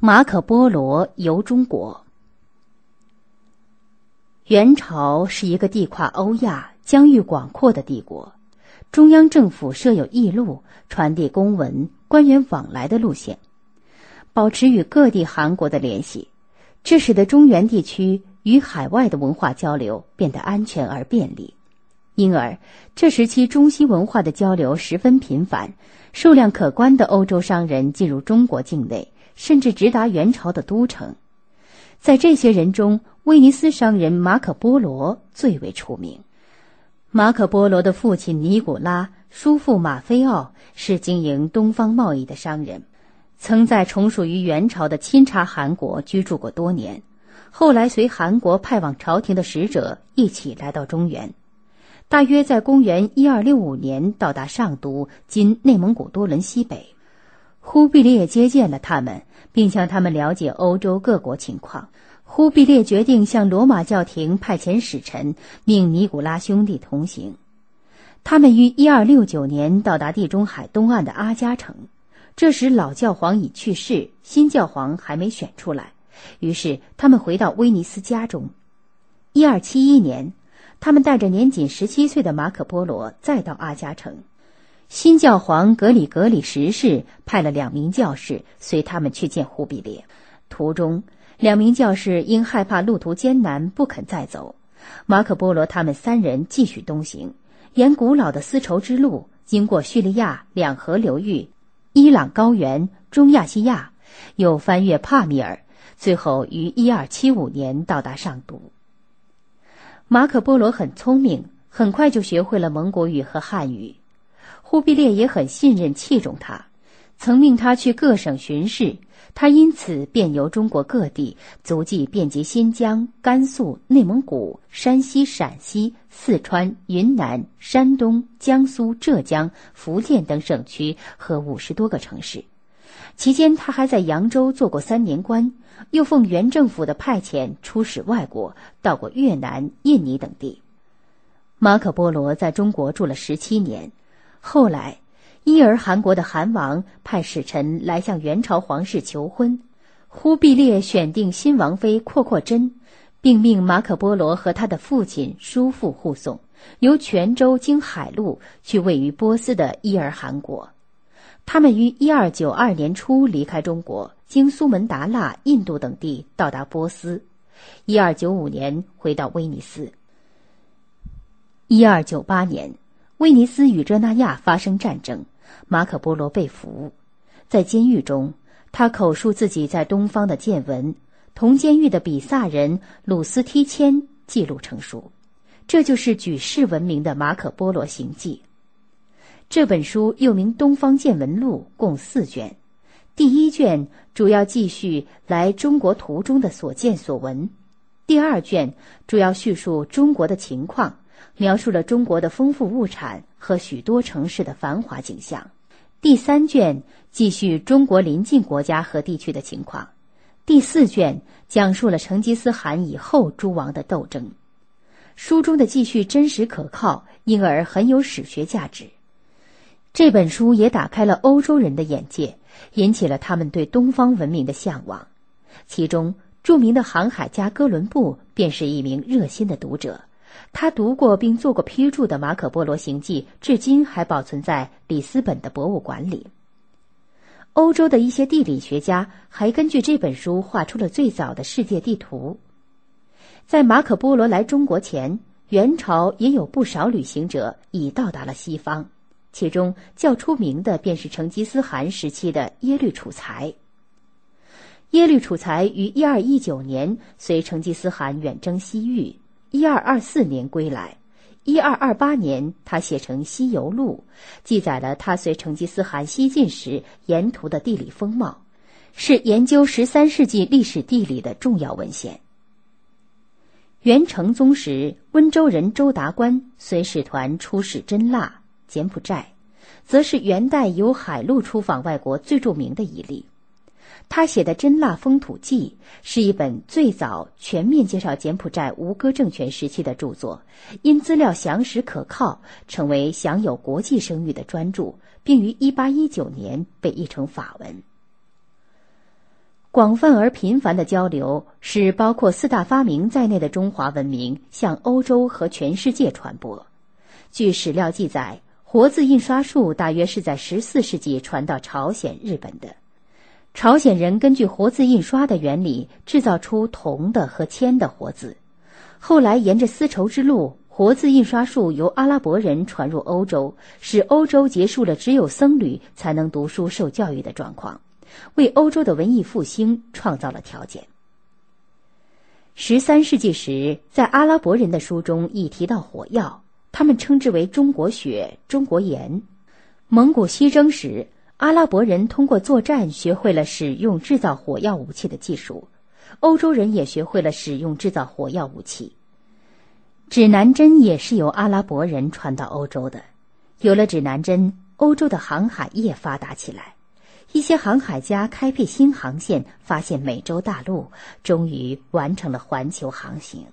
马可·波罗游中国。元朝是一个地跨欧亚、疆域广阔的帝国，中央政府设有驿路，传递公文、官员往来的路线，保持与各地韩国的联系，这使得中原地区与海外的文化交流变得安全而便利。因而，这时期中西文化的交流十分频繁，数量可观的欧洲商人进入中国境内，甚至直达元朝的都城。在这些人中，威尼斯商人马可·波罗最为出名。马可·波罗的父亲尼古拉、叔父马菲奥是经营东方贸易的商人，曾在从属于元朝的钦察韩国居住过多年，后来随韩国派往朝廷的使者一起来到中原。大约在公元一二六五年到达上都（今内蒙古多伦西北），忽必烈接见了他们，并向他们了解欧洲各国情况。忽必烈决定向罗马教廷派遣使臣，命尼古拉兄弟同行。他们于一二六九年到达地中海东岸的阿加城，这时老教皇已去世，新教皇还没选出来，于是他们回到威尼斯家中。一二七一年。他们带着年仅十七岁的马可·波罗再到阿加城，新教皇格里格里十世派了两名教士随他们去见忽必烈。途中，两名教士因害怕路途艰难，不肯再走。马可·波罗他们三人继续东行，沿古老的丝绸之路，经过叙利亚两河流域、伊朗高原、中亚西亚，又翻越帕米尔，最后于一二七五年到达上都。马可·波罗很聪明，很快就学会了蒙古语和汉语。忽必烈也很信任、器重他，曾命他去各省巡视。他因此便游中国各地，足迹遍及新疆、甘肃、内蒙古、山西、陕西、四川、云南、山东、江苏、浙江、福建等省区和五十多个城市。期间，他还在扬州做过三年官，又奉原政府的派遣出使外国，到过越南、印尼等地。马可·波罗在中国住了十七年，后来，伊尔汗国的汗王派使臣来向元朝皇室求婚，忽必烈选定新王妃阔阔真，并命马可·波罗和他的父亲、叔父护送，由泉州经海路去位于波斯的伊尔汗国。他们于一二九二年初离开中国，经苏门答腊、印度等地到达波斯。一二九五年回到威尼斯。一二九八年，威尼斯与热那亚发生战争，马可·波罗被俘，在监狱中，他口述自己在东方的见闻，同监狱的比萨人鲁斯梯谦记录成书，这就是举世闻名的马可·波罗行记。这本书又名《东方见闻录》，共四卷。第一卷主要记叙来中国途中的所见所闻；第二卷主要叙述中国的情况，描述了中国的丰富物产和许多城市的繁华景象；第三卷继续中国邻近国家和地区的情况；第四卷讲述了成吉思汗以后诸王的斗争。书中的记叙真实可靠，因而很有史学价值。这本书也打开了欧洲人的眼界，引起了他们对东方文明的向往。其中，著名的航海家哥伦布便是一名热心的读者。他读过并做过批注的《马可·波罗行记》，至今还保存在里斯本的博物馆里。欧洲的一些地理学家还根据这本书画出了最早的世界地图。在马可·波罗来中国前，元朝也有不少旅行者已到达了西方。其中较出名的便是成吉思汗时期的耶律楚材。耶律楚材于一二一九年随成吉思汗远征西域，一二二四年归来。一二二八年，他写成《西游录》，记载了他随成吉思汗西进时沿途的地理风貌，是研究十三世纪历史地理的重要文献。元成宗时，温州人周达观随使团出使真腊。柬埔寨，则是元代由海路出访外国最著名的一例。他写的《真腊风土记》是一本最早全面介绍柬埔寨吴哥政权时期的著作，因资料详实可靠，成为享有国际声誉的专著，并于1819年被译成法文。广泛而频繁的交流使包括四大发明在内的中华文明向欧洲和全世界传播。据史料记载，活字印刷术大约是在十四世纪传到朝鲜、日本的。朝鲜人根据活字印刷的原理制造出铜的和铅的活字，后来沿着丝绸之路，活字印刷术由阿拉伯人传入欧洲，使欧洲结束了只有僧侣才能读书受教育的状况。为欧洲的文艺复兴创造了条件。十三世纪时，在阿拉伯人的书中已提到火药，他们称之为“中国血”“中国盐”。蒙古西征时，阿拉伯人通过作战学会了使用制造火药武器的技术，欧洲人也学会了使用制造火药武器。指南针也是由阿拉伯人传到欧洲的。有了指南针，欧洲的航海业发达起来。一些航海家开辟新航线，发现美洲大陆，终于完成了环球航行。